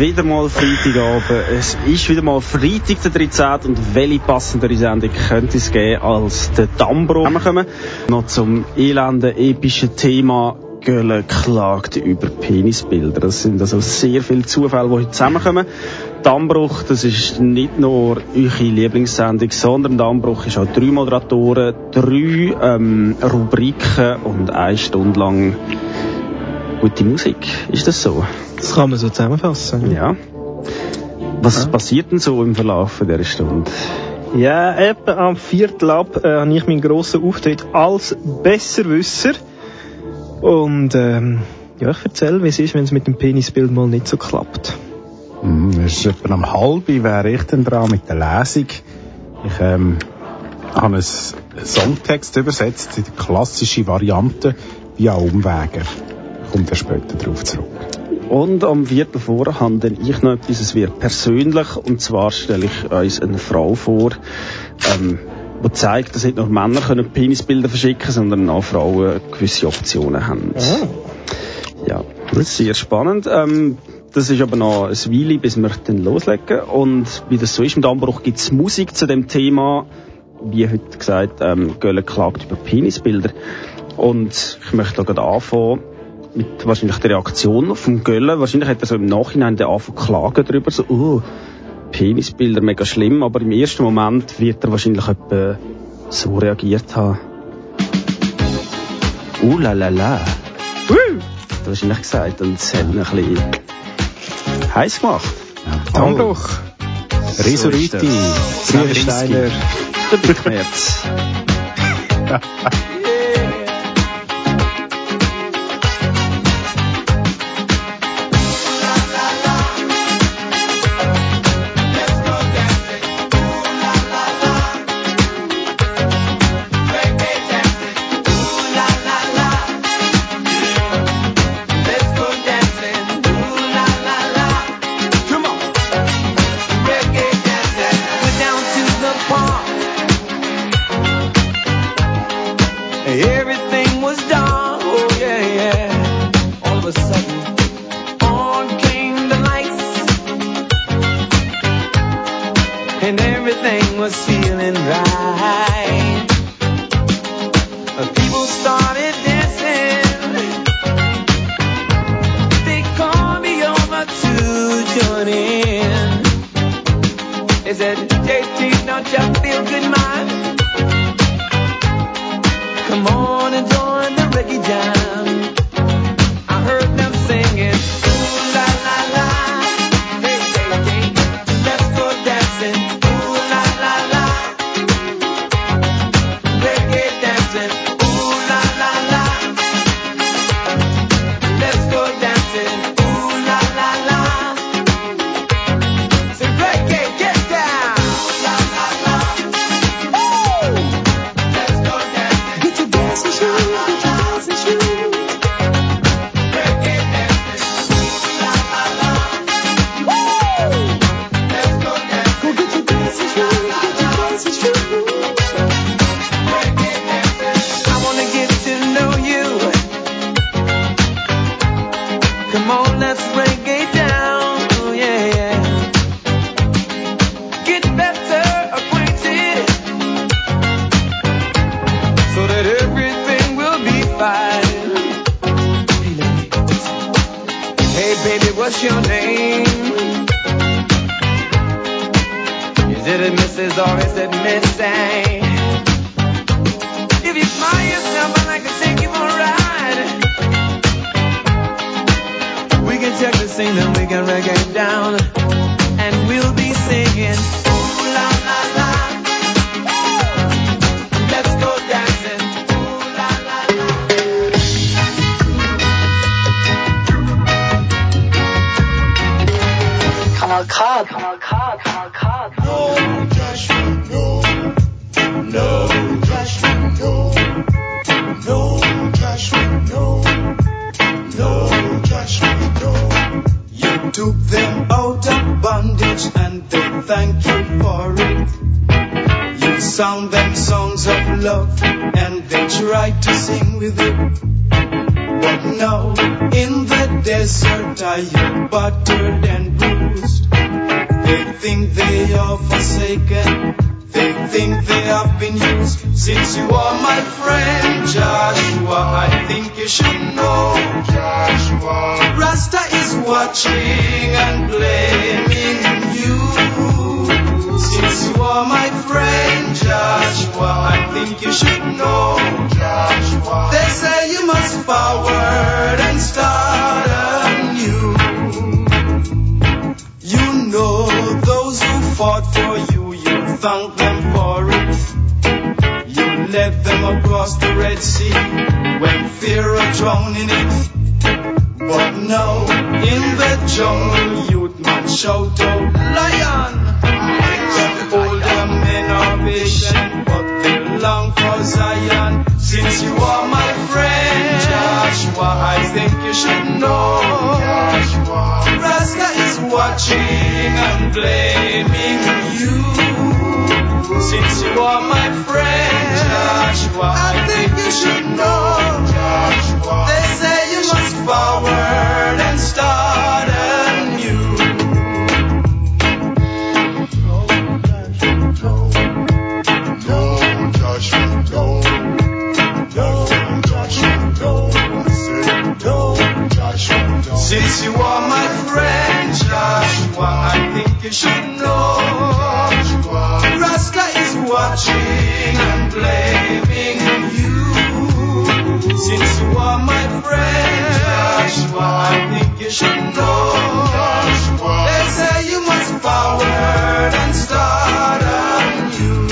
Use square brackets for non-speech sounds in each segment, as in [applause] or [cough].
wieder mal Freitagabend. Es ist wieder mal Freitag der 13. Und welche passendere Sendung könnte es geben als der Dammbruch? Wir kommen noch zum elenden, epischen Thema Gölle klagt über Penisbilder. Das sind also sehr viele Zufälle, die heute zusammenkommen. Dammbruch, das ist nicht nur eure Lieblingssendung, sondern Dammbruch ist auch drei Moderatoren, drei ähm, Rubriken und eine Stunde lang gute Musik. Ist das so? Das kann man so zusammenfassen. Ja. Was ja. passiert denn so im Verlauf dieser Stunde? Ja, etwa am Viertel ab äh, habe ich meinen grossen Auftritt als Besserwisser. Und ähm, ja, ich erzähle, wie es ist, wenn es mit dem Penisbild mal nicht so klappt. Mm, es ist etwa am halben wäre ich dann dran mit der Lesung. Ich ähm, habe einen Songtext übersetzt, die klassische Variante, via Umwege. Ich komme dann später darauf zurück. Und am Viertel vor habe ich noch etwas, es wird persönlich, und zwar stelle ich uns eine Frau vor, ähm, die zeigt, dass nicht nur Männer können Penisbilder verschicken sondern auch Frauen gewisse Optionen haben. Oh. Ja, das ist sehr spannend. Ähm, das ist aber noch ein Weile, bis wir dann loslegen. Und wie das so ist im Dammbruch, gibt es Musik zu dem Thema, wie heute gesagt, ähm, Gölle klagt über Penisbilder. Und ich möchte da gerade anfangen mit wahrscheinlich der Reaktion vom Gölle. Wahrscheinlich hat er so im Nachhinein den Anfang klagen darüber, so, oh, Penisbilder mega schlimm, aber im ersten Moment wird er wahrscheinlich etwa so reagiert haben. Uh la la la. Uh. Hat er wahrscheinlich gesagt und es hat ihn ein bisschen heiß gemacht. Ja, Dammbruch. Resuriti. So Steiner. Der Brückmärz. [laughs] [laughs] They think they have been used. Since you are my friend, Joshua, I think you should know. Joshua. Rasta is watching and blaming you. Since you are my friend, Joshua, I think you should know. Joshua. They say you must forward and start across the Red Sea when fear had drowned in it. But now in the jungle, youth man shout out, lion! Older men are patient, but they long for Zion. Since you are my friend, Joshua, I think you should know. Joshua, Rasta is watching and blaming you. Since you are my friend, Joshua, I think you should know. They say you must forward and start anew. Since you are my friend, Joshua, I think you should know. Watching and blaming you. Since you are my friend, Joshua, I think you should know. They say you must forward and start anew.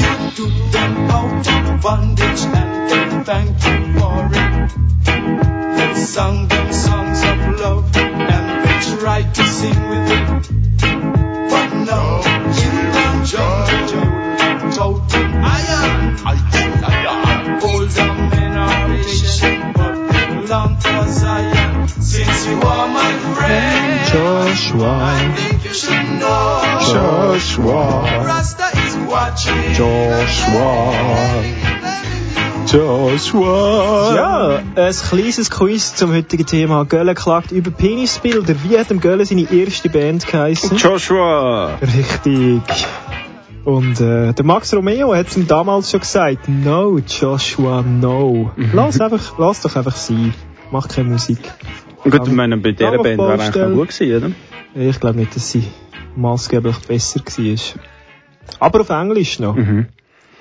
You took them out of bondage and they thank you for it. They sung them songs of love and they tried to sing with it. Joshua. I think you should know. Joshua, Rasta is watching. Joshua, Joshua. Ja, ein kleines Quiz zum heutigen Thema. Gölle klagt über Penisbilder. Wie hat dem Gölle seine erste Band geheißen? Joshua! Richtig. Und äh, der Max Romeo hat ihm damals schon gesagt, no, Joshua, no. Lass, einfach, lass doch einfach sein. Mach keine Musik. Gut, ich meine, bei dieser Band wäre eigentlich auch gut gewesen, Ich glaube nicht, dass sie maßgeblich besser war. Aber auf Englisch noch. oder? Mhm.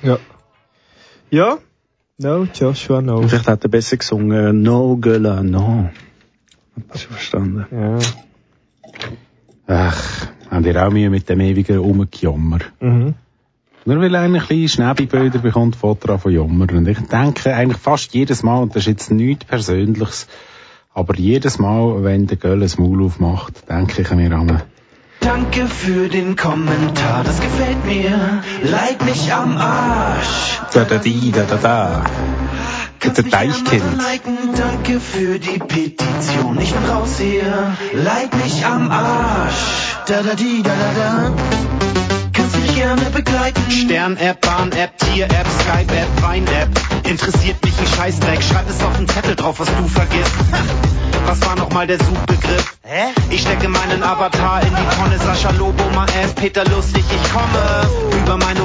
Ja. Ja. No, Joshua, no. Und Vielleicht hat er besser gesungen, No Gölla, no. Hast du verstanden? Ja. Ach, habt ihr auch Mühe mit dem ewigen Rumgejammer? Mhm. Nur weil einer ein bisschen Schnäbelbilder bekommt, Foto von Jammer. Und ich denke eigentlich fast jedes Mal, und das ist jetzt nichts Persönliches, aber jedes Mal, wenn der Göll ein Maul aufmacht, denke ich mir an Danke für den Kommentar, das gefällt mir. Leid mich am Arsch. da da di, da da da. Kannst Der Deichkind. liken, danke für die Petition. Ich bin raus hier, leid mich am Arsch. Da da di, da da da. Kannst mich gerne begleiten. Stern-App, Bahn-App, Tier-App, Skype-App, Wein-App. Interessiert mich ein Scheißdreck. Schreib es auf den Zettel drauf, was du vergisst. [laughs] Was war nochmal der Suchbegriff? Hä? Ich stecke meinen Avatar in die Tonne. Sascha Lobo, Maes, Peter Lustig, ich komme.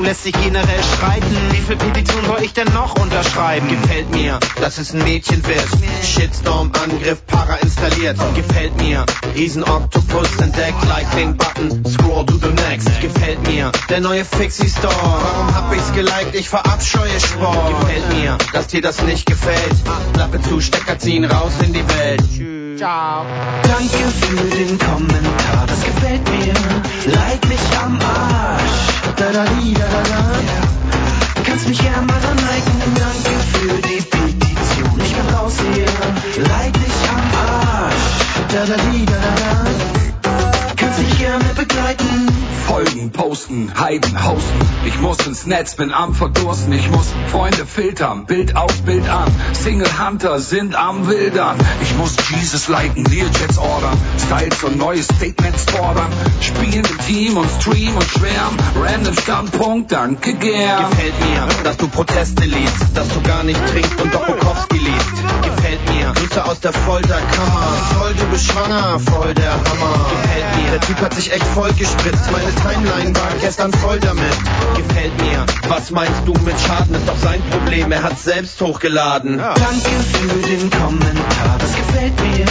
Lässt sich generell streiten. Wie viel Petition soll ich denn noch unterschreiben? Gefällt mir, dass es ein Mädchen wird. Shitstorm, Angriff, Para installiert. Gefällt mir, Riesen Octopus entdeckt. Liking Button, scroll to the next. Gefällt mir, der neue Fixie Store. Warum hab ich's geliked? Ich verabscheue Sport. Gefällt mir, dass dir das nicht gefällt. Klappe zu, Stecker ziehen, raus in die Welt. Ciao. Danke für den Kommentar, das gefällt mir. Leid mich am Arsch. Da da di, da da da. Kannst mich gerne mal dann liken. Danke für die Petition. Ich bin raus hier. Leid mich am Arsch. Da da di, da da da. Mich gerne begleiten. Folgen, posten, heiden, hosten. Ich muss ins Netz, bin am Verdursten. Ich muss Freunde filtern, Bild auf, Bild an. Single Hunter sind am Wildern. Ich muss Jesus liken, Learjets ordern. Styles und neue Statements fordern. Spielen im Team und stream und schwärmen. Random Standpunkt, danke gern. Gefällt mir, dass du Proteste liest, dass du gar nicht trinkst und doch Bukowski liest. aus der Folterkammer. Voll, du bist schwanger, voll der Hammer. Gefällt mir, Typ hat sich echt voll gespritzt. Meine Timeline war gestern voll damit. Gefällt mir, was meinst du mit Schaden? Ist doch sein Problem, er hat's selbst hochgeladen. Danke für den Kommentar, das gefällt mir.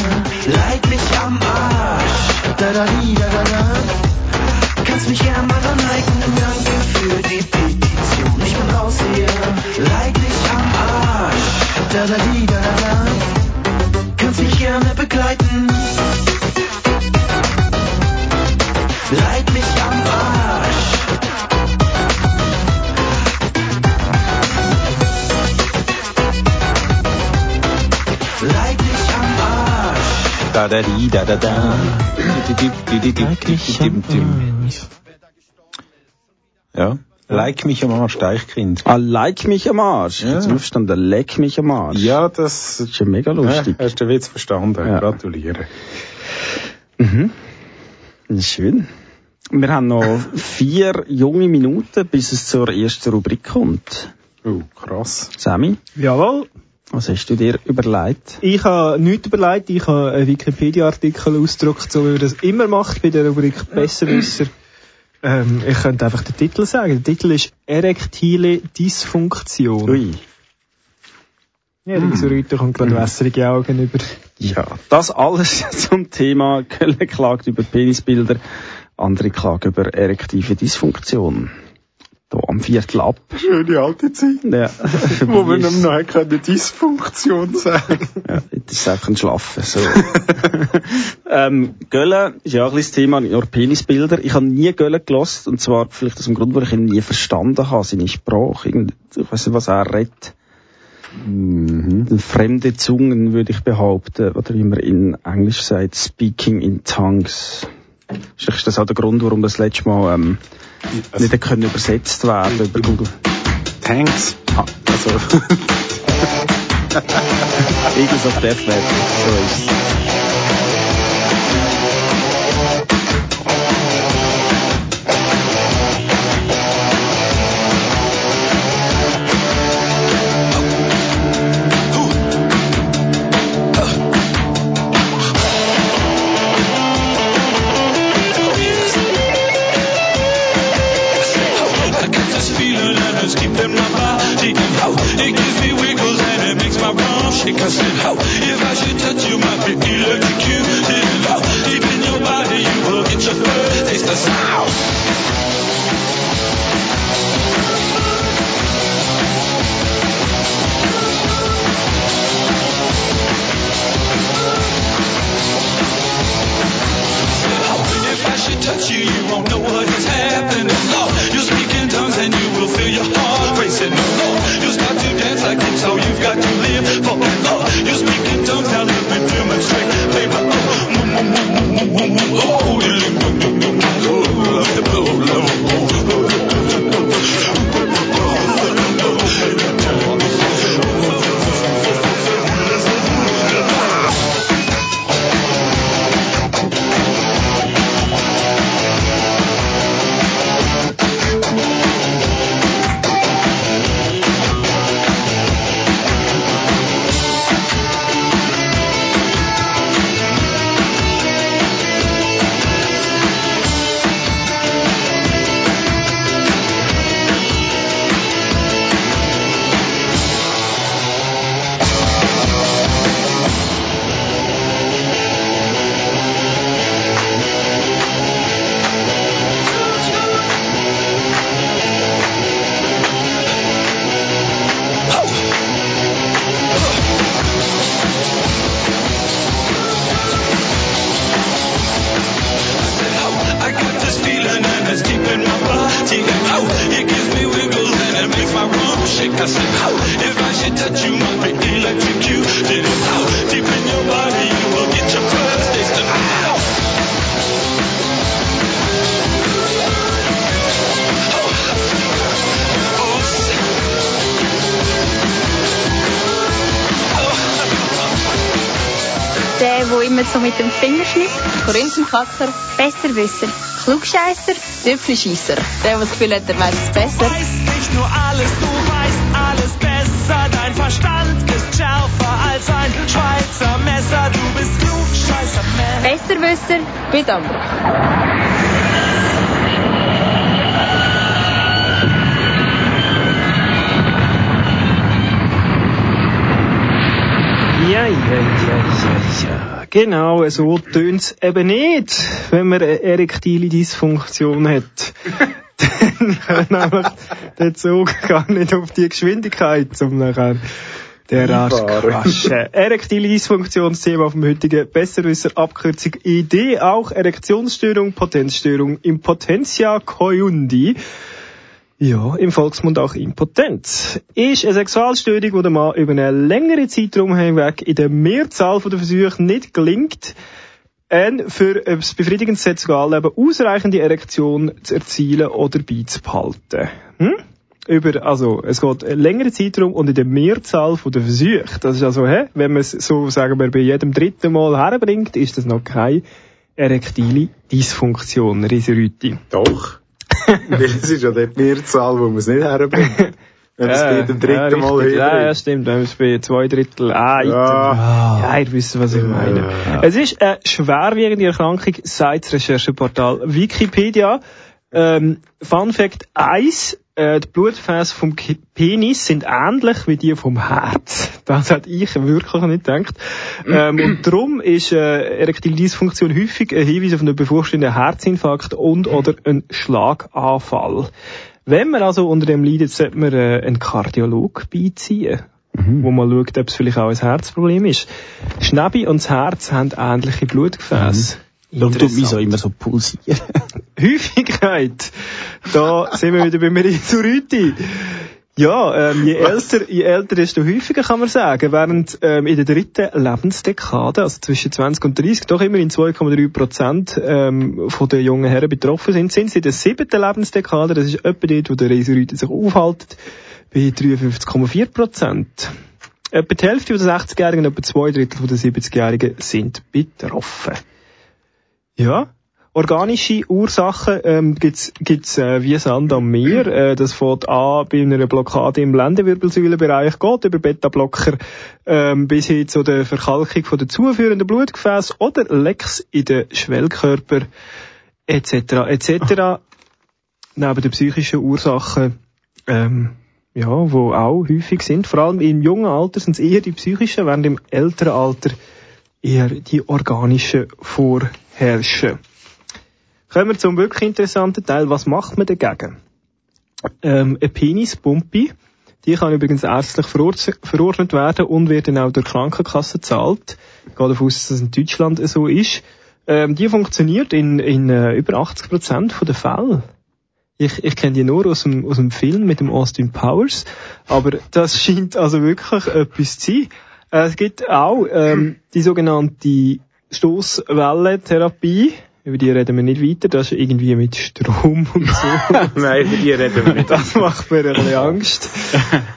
Leid mich am Arsch. Da da di, da da da. Kannst mich gern mal dran liken. Danke für die Petition. Ich bin raus hier. Leid mich am Arsch. Da da di, da da da. Kannst mich gerne begleiten. Leid mich am Arsch. Leid mich am Arsch. Da da di, da da da. Ja. Like mich am Arsch, Deichkind. Ah, like mich am Arsch. Ja. Jetzt aufstanden, leck mich am Arsch. Ja, das, Das ist ja mega lustig. Ja, hast du den Witz verstanden? Ja. Gratuliere. Mhm. Schön. Wir haben noch [laughs] vier junge Minuten, bis es zur ersten Rubrik kommt. Oh, krass. Sammy, Jawohl. was hast du dir überlegt? Ich habe nichts überlegt, ich habe einen Wikipedia-Artikel ausgedruckt, so wie man das immer macht bei der Rubrik Besserwisser. Ähm, ich könnte einfach den Titel sagen. Der Titel ist Erektile Dysfunktion. Ui. Ja, die Sorite kommt gerade wässrige Augen über. Ja, das alles [laughs] zum Thema Köln klagt über Penisbilder, andere klagen über erektive Dysfunktion. Da am Viertel ab. Schöne alte Zeit. Ja, [laughs] Wo man ihm noch keine Dysfunktion sagen. Ja, das ist einfach ein Schlafen. So. [laughs] ähm, Gölle ist ja auch ein bisschen das Thema, nicht nur Penisbilder. Ich habe nie Gölle gelost und zwar vielleicht aus dem Grund, weil ich ihn nie verstanden habe, seine Sprache. Irgend, ich weiß nicht, was er redet. Mhm. Fremde Zungen, würde ich behaupten, oder wie man in Englisch sagt, speaking in tongues. Vielleicht ist das auch der Grund, warum das letzte Mal ähm, nicht hat können übersetzt werden über Google. Thanks. Ah, also, [laughs] Eagles of Death Metal, so ist it's keeping my body. Oh, it gives me wiggles and it makes my bum shake. I said, oh, if I should touch you, might be electrocuted. So mit dem Finger schnippt. Korinthenkacker. Besserwisser. Klugscheisser. Tüpfelscheisser. Der, der das Gefühl hat, er weiß es besser. weißt nicht nur alles, du weißt alles besser. Dein Verstand ist schärfer als ein Schweizer Messer. Besserwisser bei Dammbruch. Ja, ja, ja, ja, ja. Genau, so tönt's eben nicht, wenn man eine erektile Dysfunktion hat. [laughs] Dann kann nämlich der Zug gar nicht auf die Geschwindigkeit, um nachher Einfahren. quatschen. Erektile Dysfunktionsthema vom heutigen Besserwisser Abkürzung ID, auch Erektionsstörung, Potenzstörung, Impotentia coiundi. Ja, im Volksmund auch Impotenz. Ist eine Sexualstörung, die der Mann über einen längeren Zeitraum hinweg in der Mehrzahl der Versuche nicht gelingt, eine für das befriedigendes Sexualleben ausreichende Erektion zu erzielen oder beizubehalten. Hm? Über, also, es geht einen längeren Zeitraum und in der Mehrzahl der Versuche. Das ist also, hä, wenn man es so, sagen wir, bei jedem dritten Mal herbringt, ist das noch keine erektile Dysfunktion, Riserüti. Doch. [laughs] Weil es ist ja dort die Mehrzahl, wo man es nicht herbringt. Wenn es bei dem dritten Mal richtig. Ja, ja, stimmt. Wenn es bei zwei Drittel, ah, Ja. ja, ihr wisst, was ich meine. Es ist eine schwerwiegende Erkrankung, sagt das Rechercheportal Wikipedia. Ähm, Fun Fact 1, äh, die Blutgefäße vom Penis sind ähnlich wie die vom Herz. [laughs] Das hätte ich wirklich nicht gedacht. Ähm, und [clears throat] darum ist äh, erektile Dysfunktion häufig ein Hinweis auf einen bevorstehenden Herzinfarkt und oder einen Schlaganfall. Wenn man also unter dem leidet, sollte man äh, einen Kardiolog beiziehen, wo man schaut, ob es vielleicht auch ein Herzproblem ist. Schnabi und das Herz haben ähnliche Blutgefäße. Darum tut mich so immer so pulsieren. [laughs] Häufigkeit. Da sind wir wieder bei Merituriti. Ja, ähm, je älter, je älter, desto häufiger kann man sagen. Während ähm, in der dritten Lebensdekade, also zwischen 20 und 30, doch immerhin 2,3 Prozent ähm, von den jungen Herren betroffen sind, sind sie in der siebten Lebensdekade, das ist etwa dort, wo der Reserüte sich aufhält, bei 53,4 Prozent. Etwa die Hälfte der 60-Jährigen und etwa zwei Drittel der 70-Jährigen sind betroffen. Ja. Organische Ursachen ähm, gibt's gibt's äh, wie Sand am Meer. Äh, das fängt an bei einer Blockade im Lendenwirbelsäulenbereich, geht über Beta-Blocker ähm, bis hin zu der Verkalkung von der zuführenden Blutgefäße oder Lecks in den Schwellkörper etc. etc. Neben den psychischen Ursachen ähm, ja, wo auch häufig sind. Vor allem im jungen Alter sind es eher die psychischen, während im älteren Alter eher die organischen vorherrschen. Kommen wir zum wirklich interessanten Teil. Was macht man dagegen? Ähm, eine Penispumpe, die kann übrigens ärztlich verord- verordnet werden und wird dann auch durch die Krankenkasse gezahlt. Ich gehe davon aus, dass das in Deutschland so ist. Ähm, die funktioniert in, in äh, über 80 Prozent der Fälle. Ich, ich kenne die nur aus dem, aus dem Film mit dem Austin Powers, aber das [laughs] scheint also wirklich etwas zu sein. Äh, Es gibt auch ähm, die sogenannte Stoßwellentherapie. Über die reden wir nicht weiter. Das ist irgendwie mit Strom und so. [laughs] Nein, über die reden wir nicht. Das macht mir ein bisschen Angst.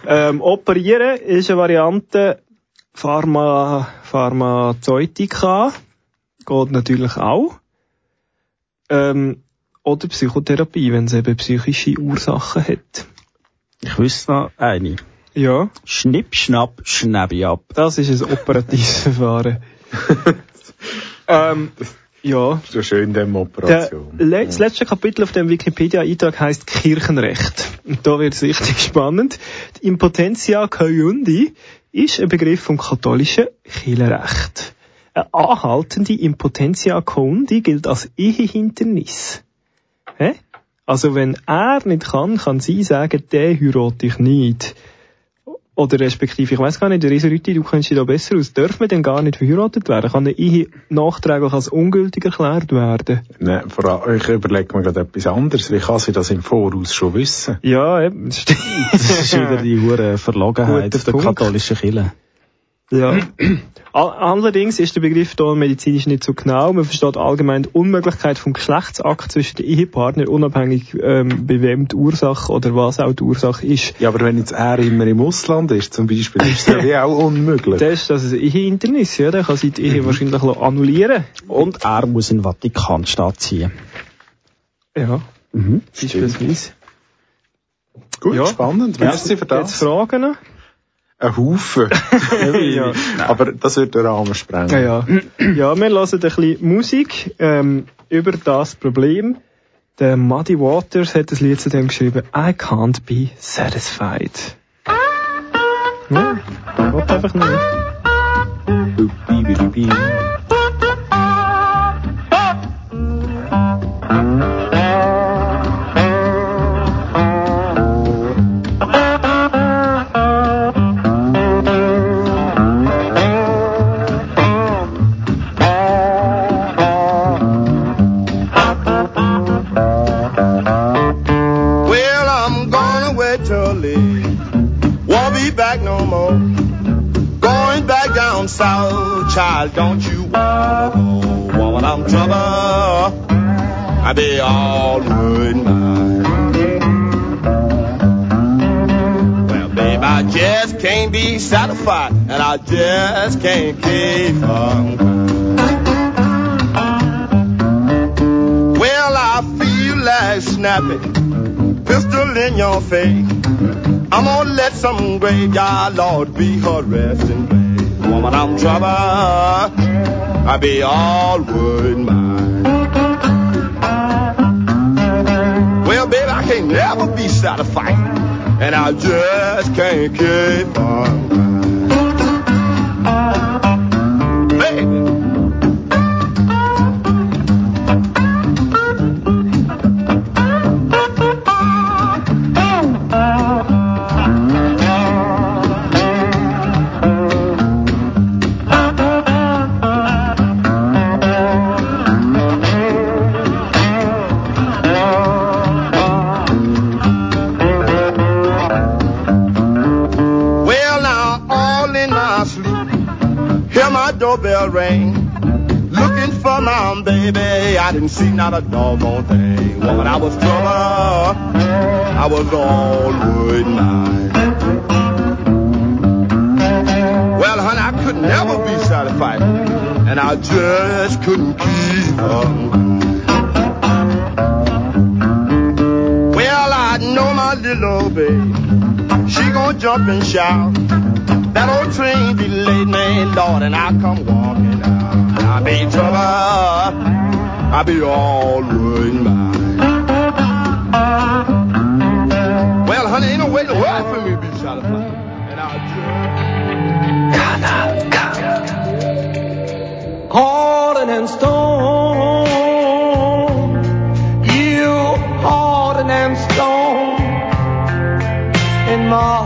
ähm, operieren ist eine Variante Pharma, Pharmazeutika. Geht natürlich auch. Ähm, oder Psychotherapie, wenn es eben psychische Ursachen hat. Ich wüsste noch eine. Ja, Schnipp, schnapp, schnäbi ab. das ist ein operatives Verfahren. [laughs] ähm, ja, So schön, dem Operation. le das letzte Kapitel auf dem Wikipedia-Eintrag heißt Kirchenrecht. Und da wird es richtig [laughs] spannend. Die Impotentia coiundi ist ein Begriff vom katholischen Kirchenrecht. Eine anhaltende Impotentia coiundi gilt als Ehehindernis. Hä? Also wenn er nicht kann, kann sie sagen, der heirate ich nicht. Oder respektive, ich weiß gar nicht, der Reserüti, du kennst dich da besser aus. Darf man denn gar nicht verheiratet werden? Kann eine Ehe nachträglich als ungültig erklärt werden? Nein, vor allem, ich überlege mir gerade etwas anderes. Wie kann sie das im Voraus schon wissen? Ja, eben, das stimmt. Das ist wieder die hure Verlogenheit Guter der katholischen Kirche. Ja. [clears throat] All- Allerdings ist der Begriff hier medizinisch nicht so genau. Man versteht allgemein die Unmöglichkeit vom Geschlechtsakt zwischen den Ehepartnern, unabhängig ähm, bei wem die Ursache oder was auch die Ursache ist. Ja, aber wenn jetzt er immer im Ausland ist, zum Beispiel, ist das ja wie auch unmöglich. [laughs] Das ist das ein Ehehindernis, ja. Der kann sich die Ehe wahrscheinlich annullieren Und er muss in den Vatikanstaat ziehen. Ja, Mhm. beispielsweise. Gut, Ja. spannend. Merci für Jetzt das. Fragen noch? Ein Haufen. [laughs] Ja. Aber das wird den Rahmen sprengen. Ja, ja. ja, wir hören ein bisschen Musik ähm, über das Problem. Der Muddy Waters hat das Lied zu dem geschrieben, I can't be satisfied. Ja, einfach nicht. South, child, don't you wanna go? Woman, I'm trouble. I be all good mine. Well, babe, I just can't be satisfied, and I just can't keep on. Well, I feel like snapping, pistol in your face. I'm gonna let some graveyard lord be place. Woman, I'm trouble. I be all wood mine. Well, baby, I can't never be satisfied, and I just can't keep on. Sleep, hear my doorbell ring. Looking for my baby, I didn't see not a doggone thing. Woman, I was trouble, I was all wood mine. Well, honey, I could never be satisfied, and I just couldn't keep on. Well, I know my little baby. She gonna jump and shout. That old train delayed me, Lord, and I come walking out. I be trouble. I be all wood mine. Well, honey, ain't no way to work for me to be satisfied. And I'll Hardened and stone, you hardened and stone. In my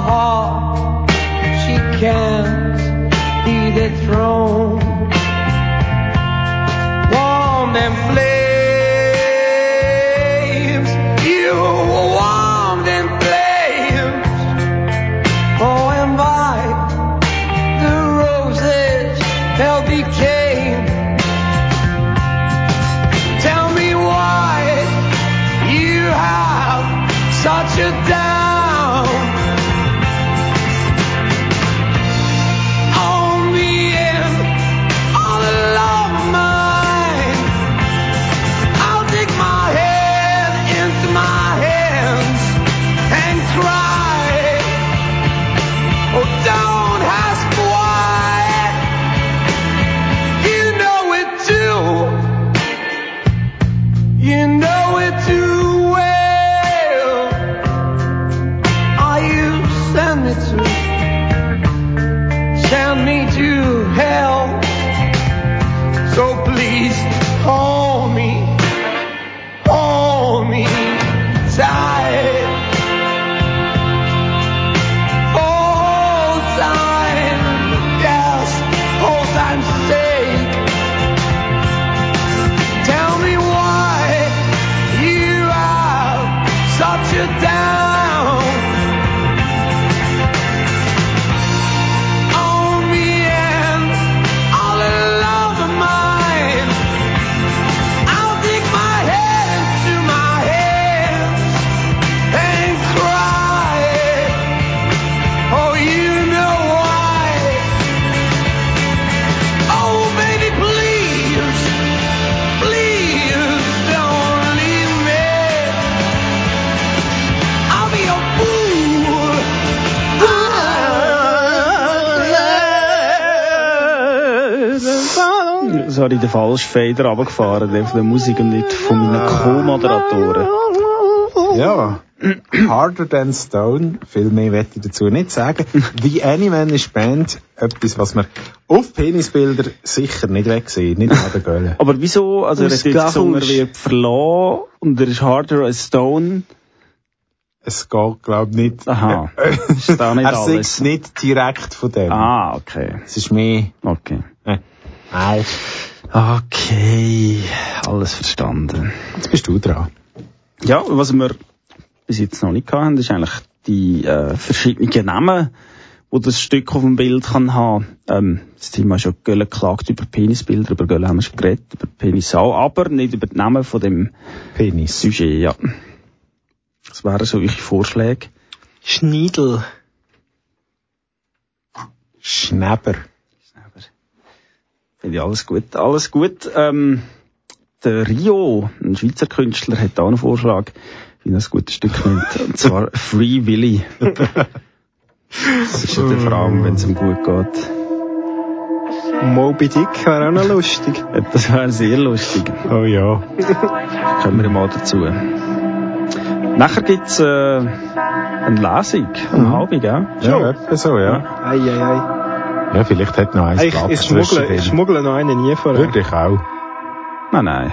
den falschen Fader runtergefahren, der von der Musik und nicht von meinen Co-Moderatoren. Ja. Harder Than Stone, viel mehr werde ich dazu nicht sagen. The Animanish Band, etwas, was man auf Penisbilder sicher nicht wegsehen, nicht an der Gölle. Aber wieso? Also er hat jetzt gesungen, er wird verlassen und er ist harder as stone. Es geht, glaub ich, nicht. Aha. [laughs] Ist da nicht er alles? singt nicht direkt von dem. Ah, okay. Es ist mehr. Okay. Äh, Nein. Okay. Alles verstanden. Jetzt bist du dran. Ja, was wir bis jetzt noch nicht hatten, ist eigentlich die äh, verschiedenen Namen, wo das Stück auf dem Bild kann haben. Ähm, das Thema ist ja Gölle klagt über Penisbilder, über Gölle haben wir schon geredet, über Penis auch, aber nicht über die Namen von dem Penis. Sujet, ja. Das wären so welche Vorschläge. Schniedel. Schneber. Ich alles gut. Alles gut. Ähm, der Rio, ein Schweizer Künstler, hat auch einen Vorschlag, wie er ein gutes Stück nimmt. [laughs] Und zwar Free Willy. Das ist ja der Frau, wenn es ihm gut geht. Moby Dick wäre auch noch lustig. [laughs] Ja, Das wäre sehr lustig. Oh ja. Kommen wir mal dazu. Nachher gibt's äh, eine Lesung am Halbig, gell? Ja, etwa so, ja. Ei, ei, ei. Ja, vielleicht hat noch eins Ich, ich, schmuggle, ich schmuggle noch einen nie vor. Würde ich auch. Nein, nein.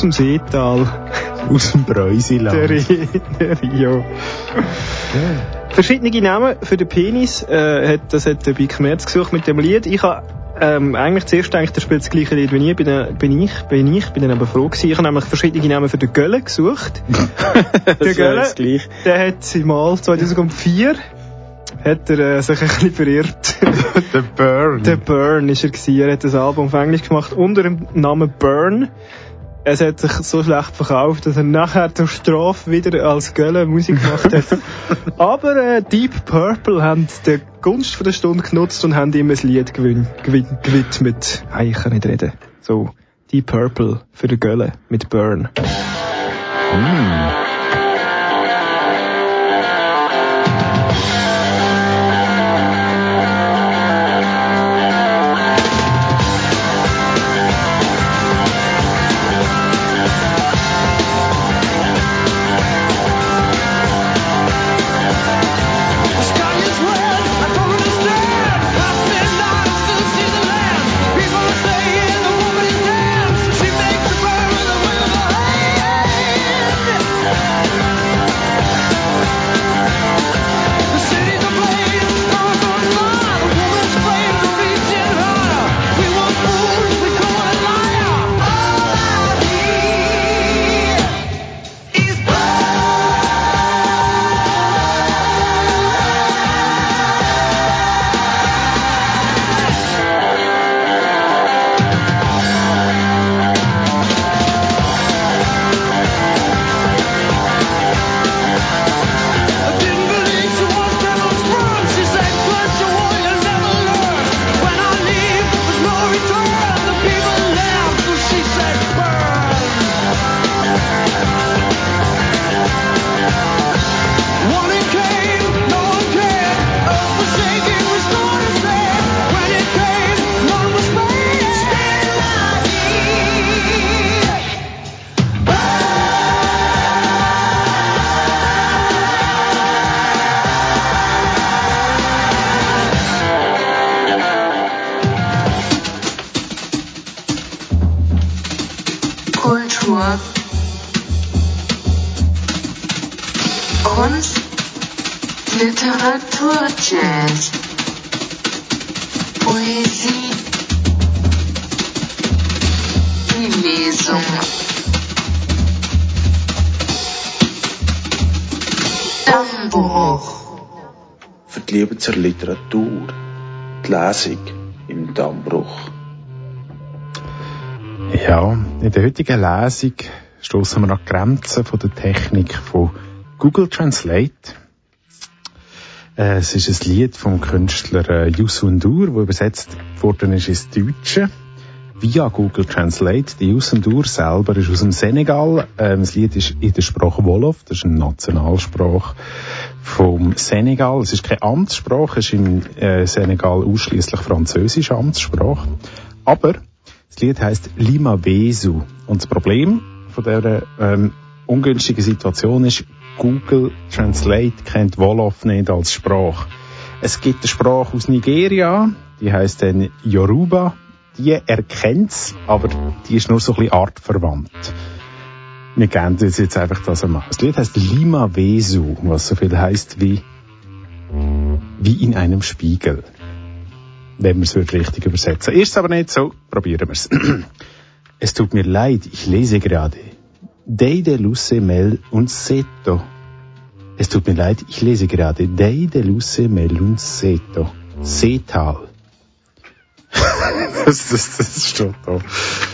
Aus dem Seetal. [laughs] Aus dem Bräusiland. Der, der Rio. Verschiedene Namen für den Penis. Äh, hat, das hat der Big Merz gesucht mit dem Lied. Ich habe ähm, eigentlich zuerst gedacht, er spielt das gleiche Lied wie ich. Bin, dann- bin ich, bin ich, bin dann aber froh gewesen. Ich habe nämlich verschiedene Namen für den Gölle gesucht. [laughs] der Gölle, der hat im Mal 2004 hat er äh, sich ein bisschen verirrt. [laughs] Der Burn. Der Burn ist er gewesen. Er hat das Album auf Englisch gemacht unter dem Namen Burn. Es hat sich so schlecht verkauft, dass er nachher durch Strafe wieder als Gölle Musik gemacht hat. [laughs] Aber äh, Deep Purple haben die Gunst von der Stunde genutzt und haben ihm ein Lied gewin gewin gewidmet. Ah, ich kann nicht reden. So, Deep Purple für die Gölle mit Burn. Kultur. Literatur, Jazz, Poesie, Lesung. Dammbruch. Für die Liebe zur Literatur. Die Lesung im Dammbruch. Ja, in der heutigen Lesung stoßen wir an die Grenzen von der Technik von Google Translate. Äh, es ist ein Lied vom Künstler äh, Youssou N'Dour, das übersetzt worden ist ins Deutsche via Google Translate. Die Youssou N'Dour selber ist aus dem Senegal. Ähm, das Lied ist in der Sprache Wolof, das ist eine Nationalsprache vom Senegal. Es ist keine Amtssprache, es ist im äh, Senegal ausschließlich französische Amtssprache. Aber das Lied heißt Lima Vesu. Und das Problem von dieser ähm, ungünstigen Situation ist, Google Translate kennt Wolof nicht als Sprache. Es gibt eine Sprache aus Nigeria, die heißt dann Yoruba. Die erkennt's, aber die ist nur so ein bisschen artverwandt. Wir kennen das jetzt einfach das einmal. Das Lied heißt Lima Vesu, was so viel heißt wie wie in einem Spiegel. Wenn wir es richtig übersetzen. Ist aber nicht so, probieren wir es. [clears throat] es tut mir leid, ich lese gerade. Deide Luce Mel und Seto. Es tut mir leid, ich lese gerade. Deide Luce Mel und Seto. Seetal. [laughs] das, das, das steht da.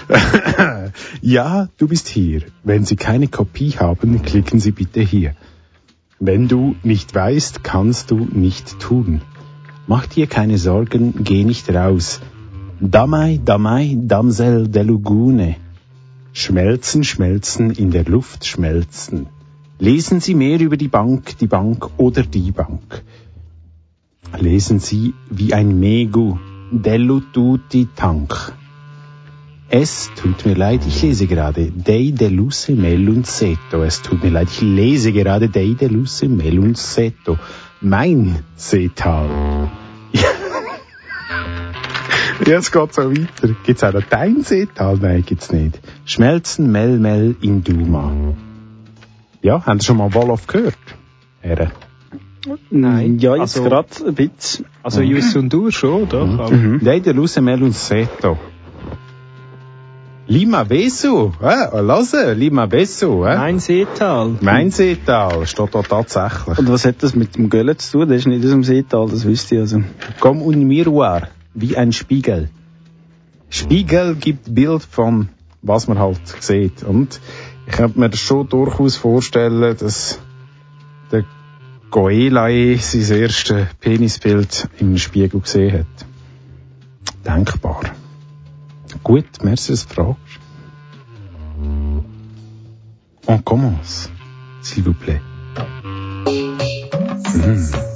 [laughs] ja, du bist hier. Wenn Sie keine Kopie haben, klicken Sie bitte hier. Wenn du nicht weißt, kannst du nicht tun. Mach dir keine Sorgen, geh nicht raus. Damai, damai, damsel de Lugune. Schmelzen, schmelzen, in der Luft schmelzen. Lesen Sie mehr über die Bank, die Bank oder die Bank. Lesen Sie wie ein Megu, dello tutti tank. Es tut mir leid, ich lese gerade Dei deluce melunzeto. Es tut mir leid, ich lese gerade Dei deluce melunzeto. Mein Seetal. [laughs] Ja, es geht so weiter. Gibt's auch noch dein Seetal? Nein, gibt's nicht. Schmelzen, Mel, Mel in Duma. Ja, haben Sie schon mal Wolof gehört? Herren. Nein. Ja, jetzt Also- gerade ein bisschen. Also Youssou N'Dour schon, doch. aber- Mhm. Dei deluce melunzeto. Lima Vesu, äh, lasse, Lima Vesu, äh. Mein Seetal. Mein Seetal steht da tatsächlich. Und was hat das mit dem Göllen zu tun? Das ist nicht aus dem Seetal, das wüsste ich also. Komm un miroir, wie ein Spiegel. Spiegel gibt Bild von, was man halt sieht. Und ich könnte mir das schon durchaus vorstellen, dass der Goelai sein erstes Penisbild im Spiegel gesehen hat. Denkbar. Gut, merci, dass du fragst. On commence, s'il vous plaît. Mhm.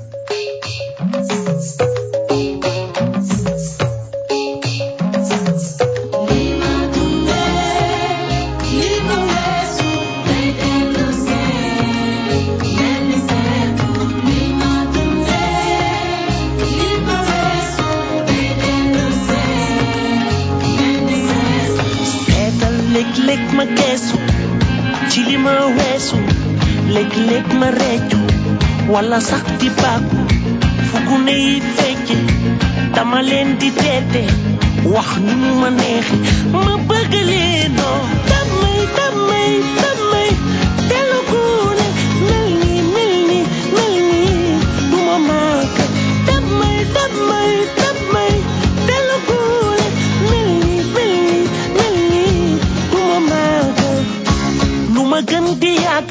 Léeg-léeg wala sax di bàkku fu gune yi fecce dama leen di teete wax ni mu ma ma bëgg mel ni mel ni mel ni du ma mel ni mel ni mel ni du ma lu ma gën di yàgg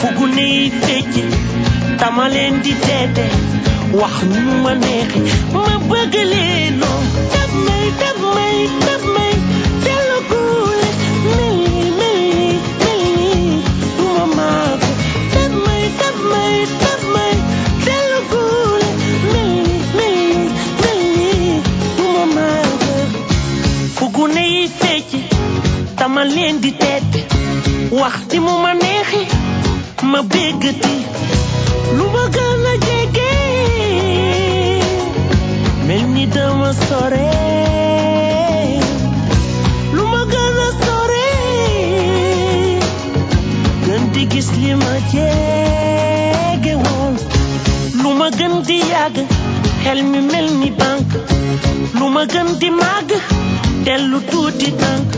fuguney tëjji dama leen di teete wax nu ma neexe ma bëgg leenoo dab may dab may dab may dellu guule mel ni mel ni mel ni du ma maago dab may dab may dab may dellu guule mel ni mel du ma maago fuguney tëjji dama di teete wax di mu ma neexe ma béggati lu jege mel ni dama sore lu ma sore gën di gis li ma jege woon lu ma gën di yàgg xel mi mel ni bank lu ma gën di màgg dellu tànk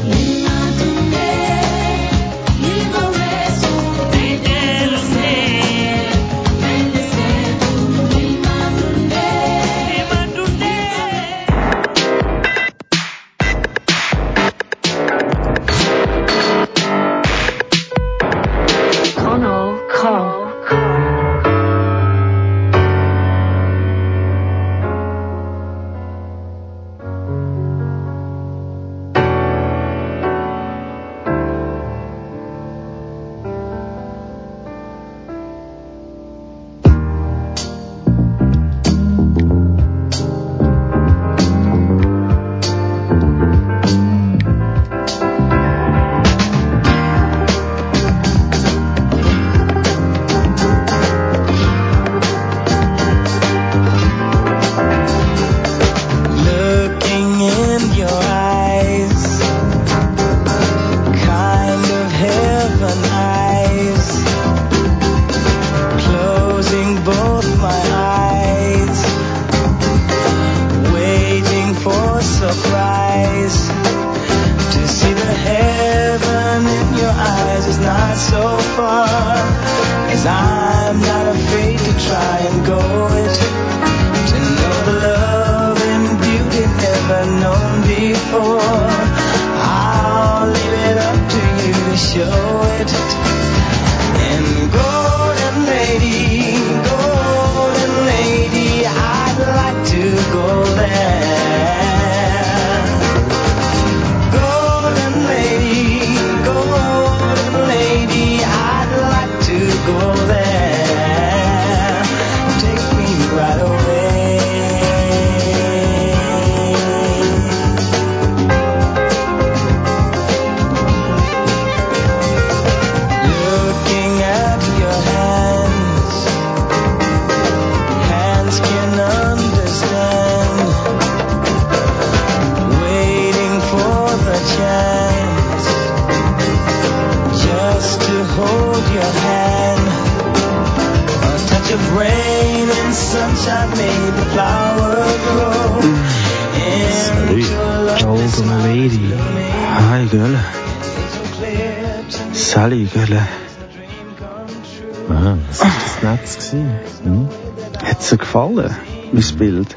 Hat's dir gefallen, mein Bild?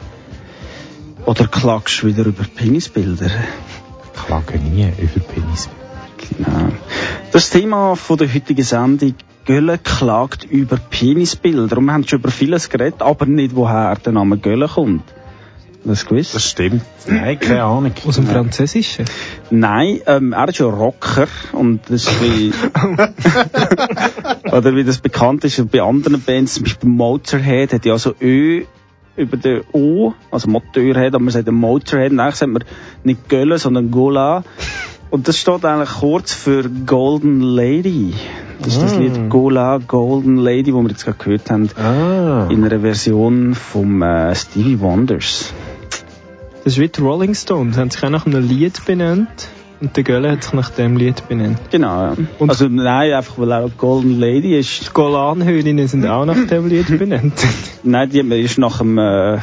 Oder klagst du wieder über Penisbilder? Ich klage nie über Penis. Genau. Das Thema von der heutigen Sendung Gölle klagt über Penisbilder. Und wir haben schon über vieles geredet, aber nicht, woher der Name Gölle kommt. Das gewusst? Das stimmt. Nein, keine Ahnung. Aus dem Französischen. Nein, ähm, er ist ja Rocker und das ist wie, [laughs] oder wie das bekannt ist bei anderen Bands, zum Beispiel Motorhead hat ja so Ö über der O, also Motorhead, aber man sagt Motorhead, und eigentlich sagt man nicht Gölle, sondern Gola. Und das steht eigentlich kurz für Golden Lady. Das ist das Mm. Lied Gola, Golden Lady, wo wir jetzt gerade gehört haben, Ah. in einer Version vom äh, Stevie Wonders. Das ist wie die Rolling Stones. Haben sich auch nach einem Lied benannt. Und der Gölle hat sich nach dem Lied benannt. Genau, ja. Und- also nein, einfach weil auch Golden Lady ist. Die Golanhöhlinnen sind auch nach dem Lied [laughs] benannt. Nein, die ist nach dem, äh,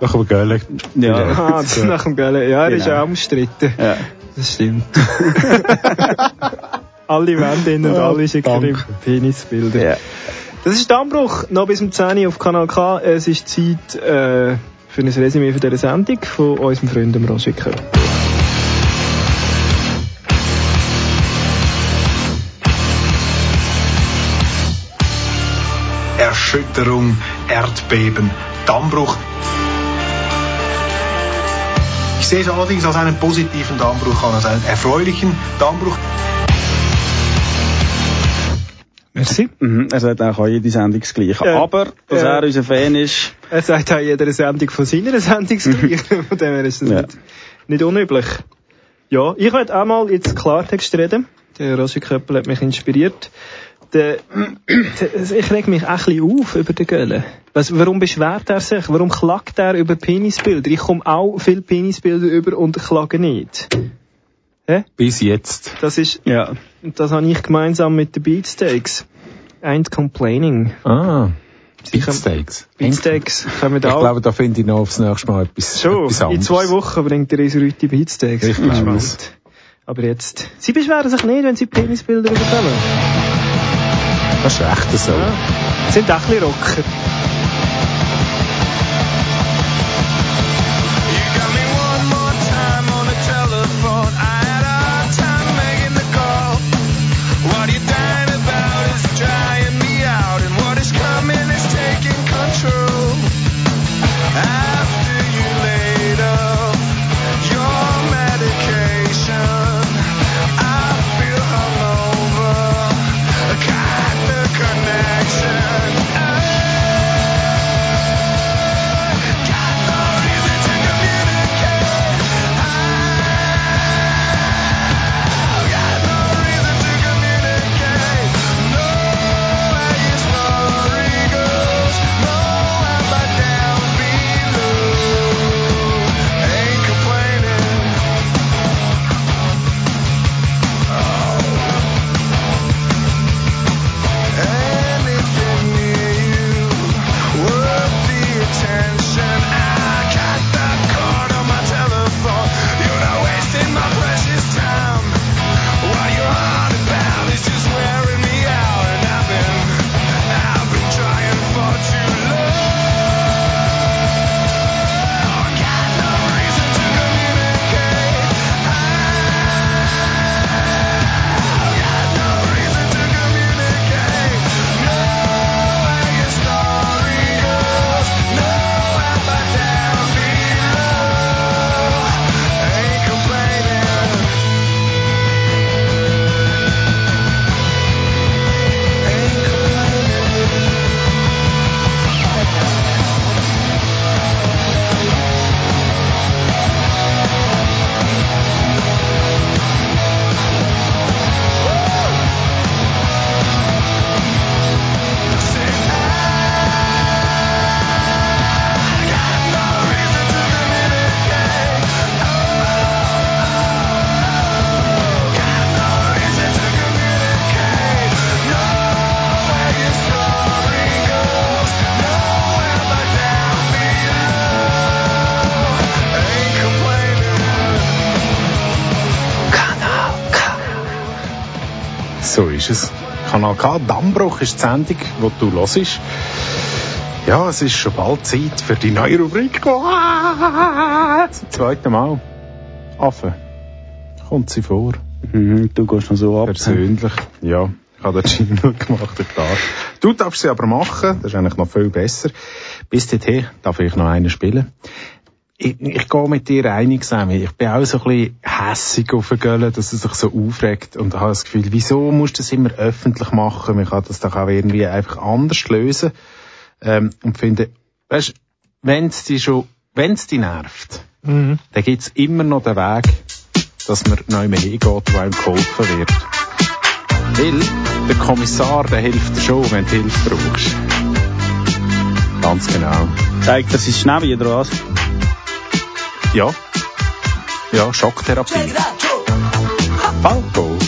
Nach dem Gölle. ja, ah, das ist nach dem Gölle. Ja, er ist Genau. auch umstritten. ja. Das stimmt. [laughs] alle Wände und alle schicken Penisbilder. ja. Das ist der Anbruch. Noch bis um 10 Uhr auf Kanal K. Es ist Zeit äh, für ein Resümee von dieser Sendung von unserem Freund Roger Köpp. Erschütterung, Erdbeben, Dammbruch. Ich sehe es allerdings als einen positiven Dammbruch an, als einen erfreulichen Dammbruch. Merci. Mhm, er sagt auch jede Sendung das Gleiche. Ja. Aber, dass Ja. er unser Fan ist, Er sagt auch jeder Sendung von seiner Sendung das Gleiche. [laughs] Von dem her ist das Ja. nicht, nicht unüblich. Ja, ich werde auch mal jetzt Klartext reden. Der Roger Köppel hat mich inspiriert. Der, der, ich reg mich auch ein bisschen auf über den Gölle. Was, warum beschwert er sich? Warum klagt er über Penisbilder? Ich komme auch viele Penisbilder über und klage nicht. Hä? Bis jetzt. Das ist, Ja. das habe ich gemeinsam mit den Beatsteaks. Ain't complaining. Ah. Beatsteaks. Beatsteaks kommen Ich auch. glaube, da finde ich noch aufs nächste Mal etwas, Schon, etwas in anderes. zwei Wochen bringt der Resurüti Beatsteaks. Ich bin gespannt. Aber jetzt, sie beschweren sich nicht, wenn sie Penisbilder bekommen. Das ist echt so. Sind auch ein bisschen Rocker. Ist es. Kanal K, Dammbruch ist die Sendung, die du hörst. Ja, es ist schon bald Zeit für die neue Rubrik. Zum zweiten Mal. Affe. Kommt sie vor. Mhm, du gehst noch so ab. Persönlich. Ja, ich habe den Jingle [laughs] gemacht, der Tag. Du darfst sie aber machen, das ist eigentlich noch viel besser. Bis dorthin darf ich noch einen spielen. Ich, ich gehe mit dir einig, Sammy. Ich bin auch so ein bisschen hässig auf den Göllen, dass er sich so aufregt und habe das Gefühl, wieso musst du das immer öffentlich machen? Man kann das doch auch irgendwie einfach anders lösen. Ähm, und finde, weißt, wenn es dich schon, wenn es dich nervt, Mhm. dann gibt's immer noch den Weg, dass man neu mehr hingeht, wo einem geholfen wird. Weil der Kommissar, der hilft dir schon, wenn du Hilfe brauchst. Ganz genau. Zeigt das ist schnell oder was? Ja. Ja, Schocktherapie. Falco.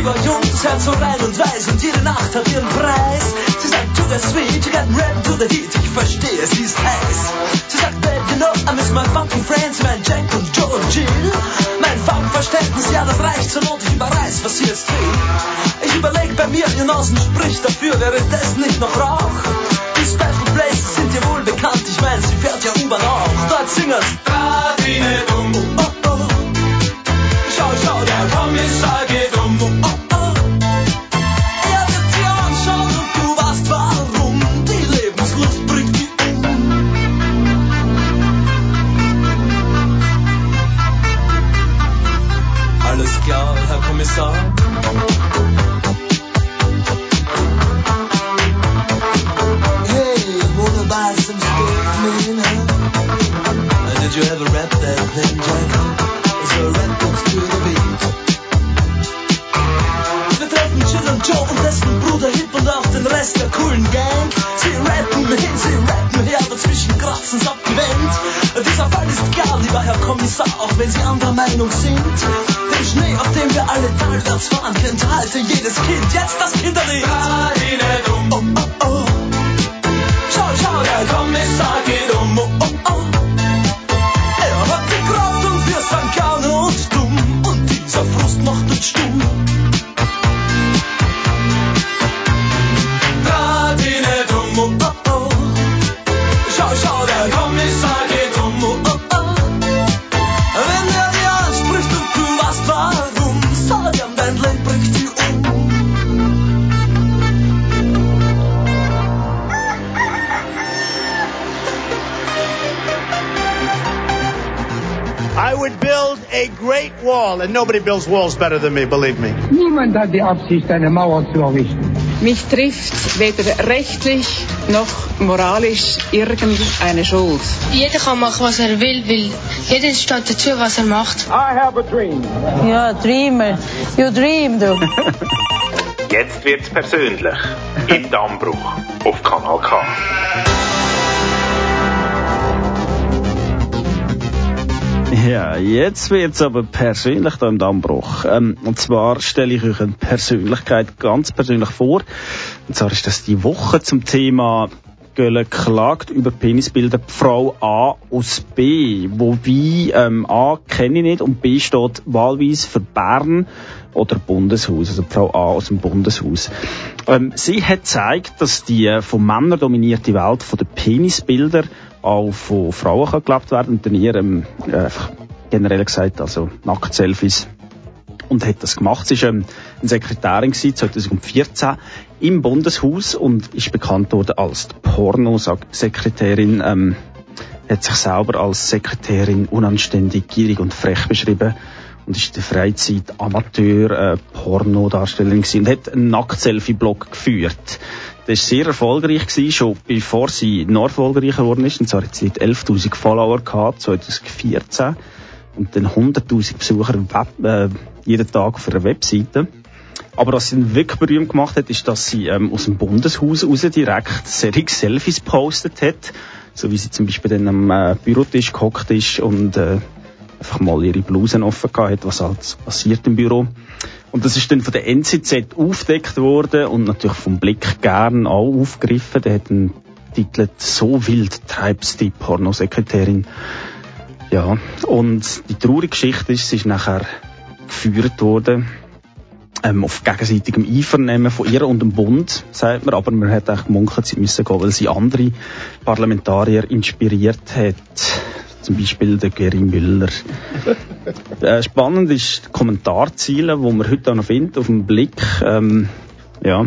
Sie war jung, das Herz so rein und weiß und jede Nacht hat ihren Preis. Sie sagt, to the sweet, you get ready to the heat, ich verstehe, sie ist heiß. Sie sagt, babe, you know, I miss my funky friends, mein Jack und Joe und Jill. Mein Funkverständnis, ja, das reicht zur Not, ich überreiß, was sie jetzt will. Ich überleg bei mir, ihr Nasen spricht dafür, wäre das nicht noch Rauch? Die Special Places sind dir wohl bekannt, ich mein, sie fährt ja U-Bahn auch. Dort singen's. Nobody builds walls better than me, believe me. Niemand hat die Absicht, eine Mauer zu errichten. Mich trifft weder rechtlich noch moralisch irgendeine Schuld. Jeder kann machen, was er will, weil jeder steht dazu, was er macht. I have a dream. Ja, Dreamer. You dream, du. Jetzt wird's persönlich. Im Dammbruch auf Kanal K. Ja, jetzt wird's aber persönlich da im Dammbruch. Ähm, und zwar stelle ich euch eine Persönlichkeit ganz persönlich vor. Und zwar ist das die Woche zum Thema Gölle klagt über Penisbilder Frau A aus B. Wobei ähm, A kenne ich nicht und B steht wahlweise für Bern oder Bundeshaus, also Frau A aus dem Bundeshaus. Ähm, sie hat gezeigt, dass die äh, von Männern dominierte Welt von den Penisbilder auch von Frauen kann gelebt werden und dann ihrem äh, einfach generell gesagt, also Nackt-Selfies und hat das gemacht. Sie war ähm, eine Sekretärin gewesen, 2014 im Bundeshaus und ist bekannt worden als Pornosekretärin. Ähm, hat sich selber als Sekretärin unanständig, gierig und frech beschrieben und ist in der Freizeit Amateur äh, Pornodarstellerin gewesen und hat einen Nackt-Selfie-Blog geführt. Der war sehr erfolgreich gewesen, schon bevor sie noch erfolgreicher geworden ist. Und zwar hat sie 11.000 Follower gehabt, 2014. Und dann 100.000 Besucher Web, äh, jeden Tag auf einer Webseite. Aber was sie wirklich berühmt gemacht hat, ist, dass sie ähm, aus dem Bundeshaus raus direkt solche Selfies gepostet hat. So wie sie zum Beispiel dann am äh, Bürotisch gehockt ist und äh, einfach mal ihre Blusen offen gehabt hat, was halt passiert im Büro. Und das ist dann von der NZZ aufgedeckt worden und natürlich vom Blick gern auch aufgegriffen. Der hat einen Titel «So wild treibt's die Pornosekretärin». Ja, und die traurige Geschichte ist, sie ist nachher geführt worden, ähm, auf gegenseitigem Einvernehmen von ihr und dem Bund, sagt man, aber man hat eigentlich gemunkelt, sie müssen gehen, weil sie andere Parlamentarier inspiriert hat. Zum Beispiel der Geri Müller. [laughs] äh, spannend ist die Kommentarziele, die man heute auch noch findet, auf dem Blick, ähm, ja,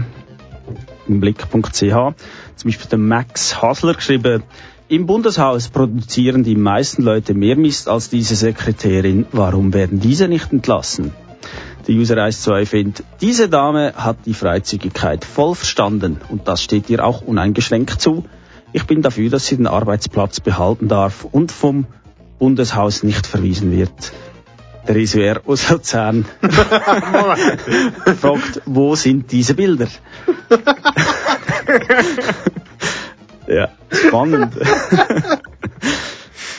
im Blick.ch. Zum Beispiel der Max Hasler geschrieben, im Bundeshaus produzieren die meisten Leute mehr Mist als diese Sekretärin. Warum werden diese nicht entlassen? Der User 12 findet, diese Dame hat die Freizügigkeit voll verstanden und das steht ihr auch uneingeschränkt zu. Ich bin dafür, dass sie den Arbeitsplatz behalten darf und vom Bundeshaus nicht verwiesen wird. Der Isuer aus Luzern [laughs] fragt, wo sind diese Bilder? [laughs] ja, spannend.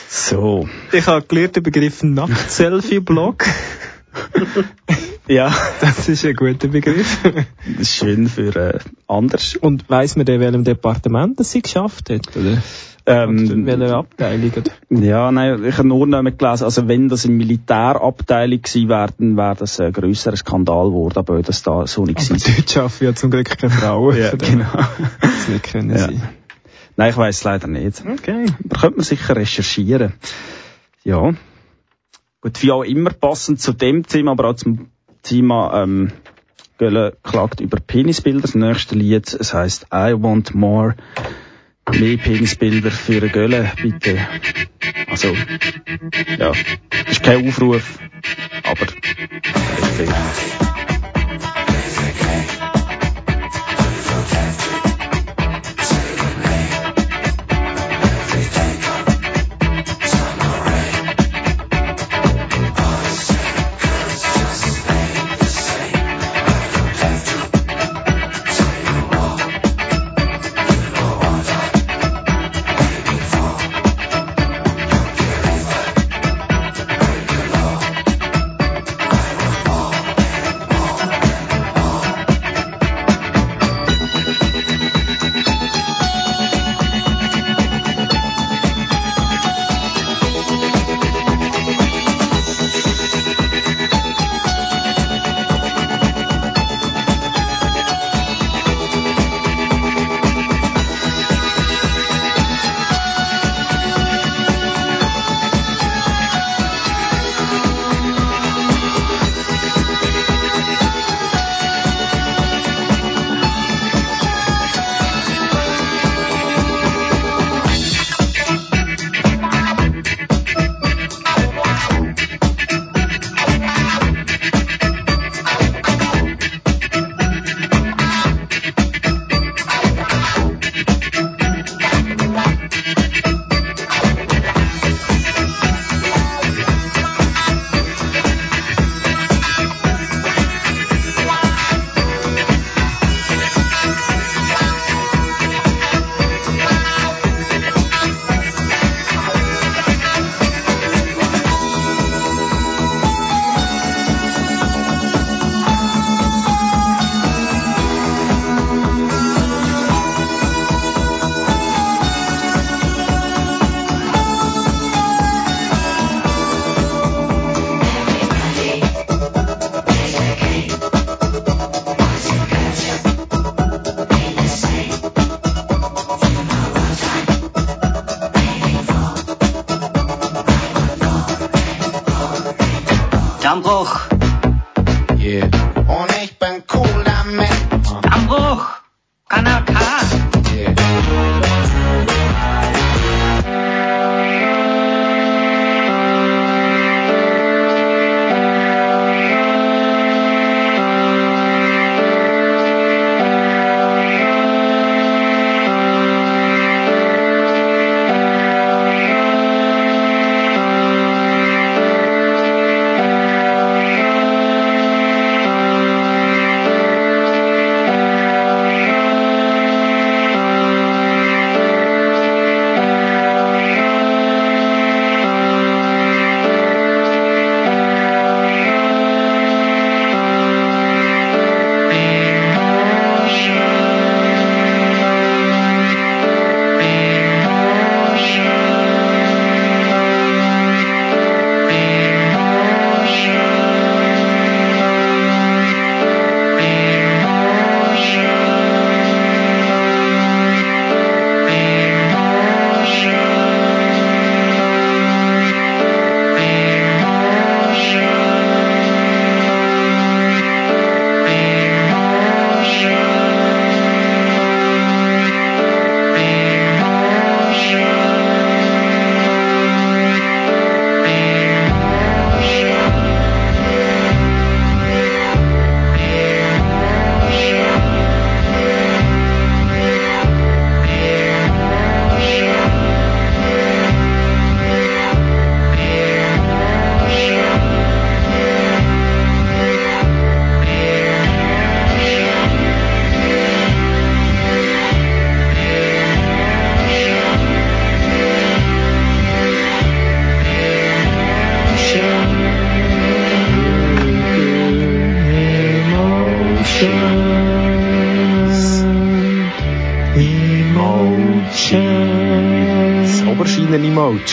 so. Ich habe gelernt den Begriff Nackt-Selfie-Blog. [laughs] Ja. [laughs] Das ist ein guter Begriff. Das ist schön für äh, anders. Und weiss man denn, welchem Departement das sie geschafft hat? Oder? Ähm, welcher Abteilung? Oder? Ja, nein, ich habe nur noch mal gelesen, also wenn das eine Militärabteilung gewesen wäre, dann wäre das ein grösserer Skandal geworden, aber das da so nicht Aber dort arbeiten ja zum Glück keine Frauen. Ja, genau. Das nicht können Ja. sie. Nein, ich weiß es leider nicht. Okay. Aber könnte man sicher recherchieren. Ja. Gut, wie auch immer passend zu dem Thema, aber auch zum Thema ähm, Gölle klagt über Penisbilder. Das nächste Lied, es heißt I Want More. Mehr Penisbilder für Gölle, bitte. Also, ja, ist kein Aufruf, aber okay. Just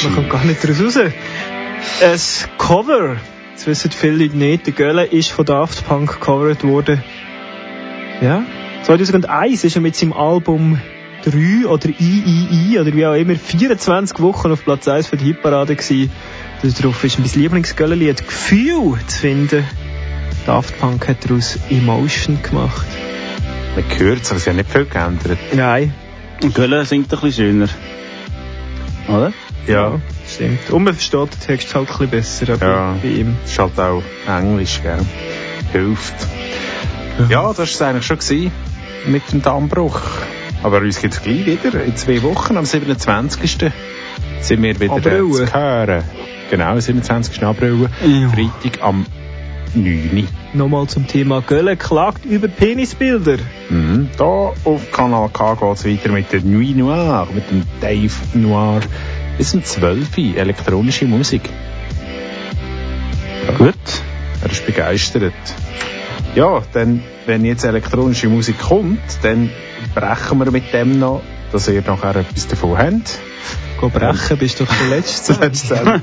Man kommt gar nicht daraus raus. Ein Cover, das wissen viele Leute nicht, der Gölle ist von Daft Punk gecovert worden. Ja, 2001 ist er mit seinem Album 3 oder III oder wie auch immer 24 Wochen auf Platz 1 für die Hitparade gewesen. Darauf ist mein Lieblingsgöllenlied Gefühl zu finden. Daft Punk hat daraus Emotion gemacht. Man hört es, aber sie haben nicht viel geändert. Nein. Und Gölle singt ein bisschen schöner. Oder? Ja. Stimmt. Und man versteht den Text halt ein bisschen besser Ja. bei ihm. Ist halt auch Englisch, gell? Hilft. Ja, das war es eigentlich schon gewesen mit dem Dammbruch. Aber uns gibt es gleich wieder. In zwei Wochen, am 27. sind wir wieder April. zu hören. Genau, 27. April. Freitag am 9. Nochmal zum Thema Gölle klagt über Penisbilder. Mhm. Da auf Kanal K geht es weiter mit der Nuit Noir, mit dem Dave Noir. Bis um 12 Uhr elektronische Musik. Gut. Er ist begeistert. Ja, dann, wenn jetzt elektronische Musik kommt, dann brechen wir mit dem noch, dass ihr nachher etwas davon habt. Go brechen, bist du doch der Letzte. Letzte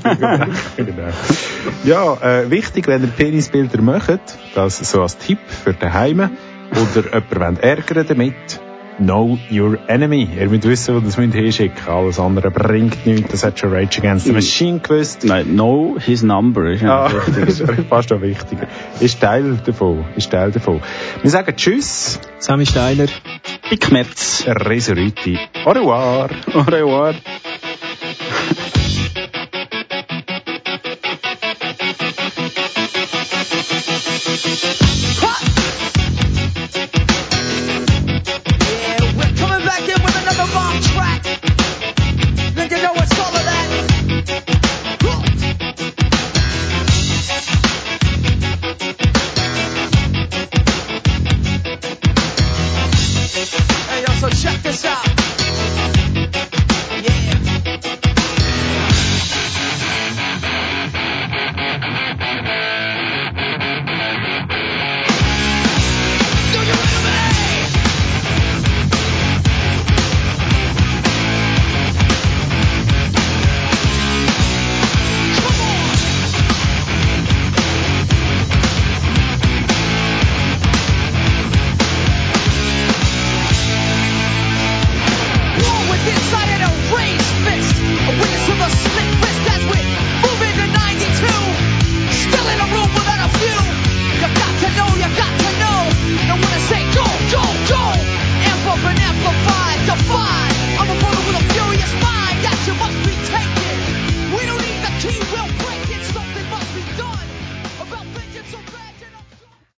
genau. Ja, äh, wichtig, wenn ihr Penisbilder macht, das so als Tipp für daheim oder jemanden ärgern damit, know your enemy. Ihr müsst wissen, wo das müsst hinschicken. Alles andere bringt nichts. Das hat schon Rage Against the Machine gewusst. Nein, know his number ist ja Ah, wichtig. [laughs] das ist fast noch wichtiger. Ist Teil davon. Ist Teil davon. Wir sagen Tschüss. Sami Steiner. Big Merz. Resuriti. Au revoir. Au revoir.